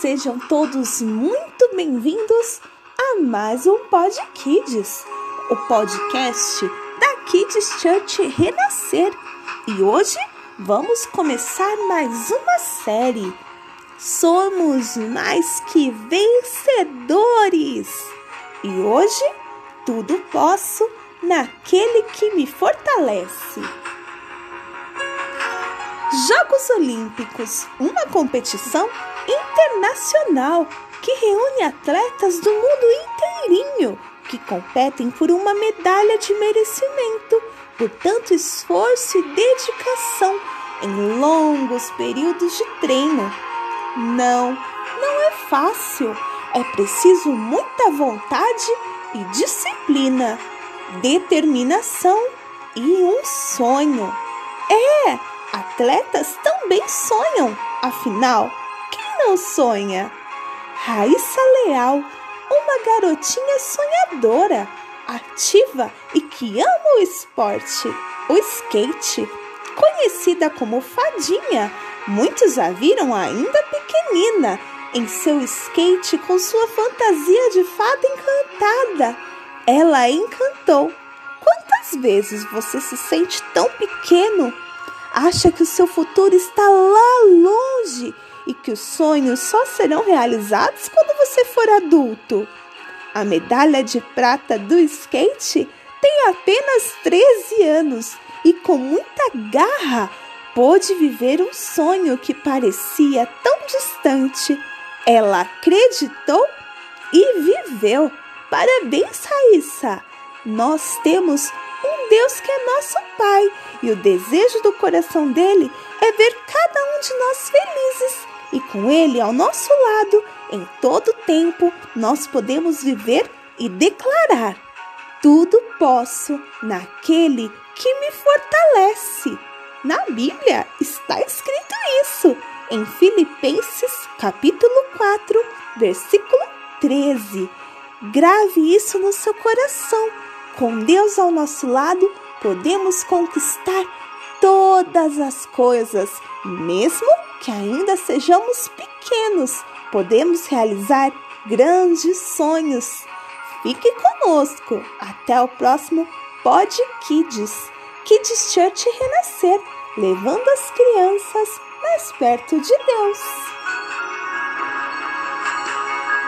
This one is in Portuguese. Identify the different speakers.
Speaker 1: Sejam todos muito bem-vindos a mais um Pod Kids, o podcast da Kids Church Renascer. E hoje vamos começar mais uma série. Somos mais que vencedores. E hoje tudo posso naquele que me fortalece. Jogos Olímpicos, uma competição internacional que reúne atletas do mundo inteirinho que competem por uma medalha de merecimento, por tanto esforço e dedicação em longos períodos de treino. Não, não é fácil. É preciso muita vontade e disciplina, determinação e um sonho. É, atletas também sonham, afinal, não sonha? Raíssa Leal, uma garotinha sonhadora, ativa e que ama o esporte, o skate. Conhecida como Fadinha, muitos a viram ainda pequenina em seu skate com sua fantasia de fada encantada. Ela encantou. Quantas vezes você se sente tão pequeno? Acha que o seu futuro está lá longe e que os sonhos só serão realizados quando você for adulto. A medalha de prata do skate tem apenas 13 anos e, com muita garra, pôde viver um sonho que parecia tão distante. Ela acreditou e viveu. Parabéns, Raíssa! Nós temos um Deus que é nosso Pai e o desejo do coração dele é ver cada um de nós felizes e com Ele ao nosso lado, em todo tempo, nós podemos viver e declarar: tudo posso naquele que me fortalece. Na Bíblia está escrito isso, em Filipenses capítulo 4, versículo 13. Grave isso no seu coração. Com Deus ao nosso lado, podemos conquistar todas as coisas, mesmo que ainda sejamos pequenos, podemos realizar grandes sonhos. Fique conosco. Até o próximo Pod Kids. Kids Church Renascer, levando as crianças mais perto de Deus.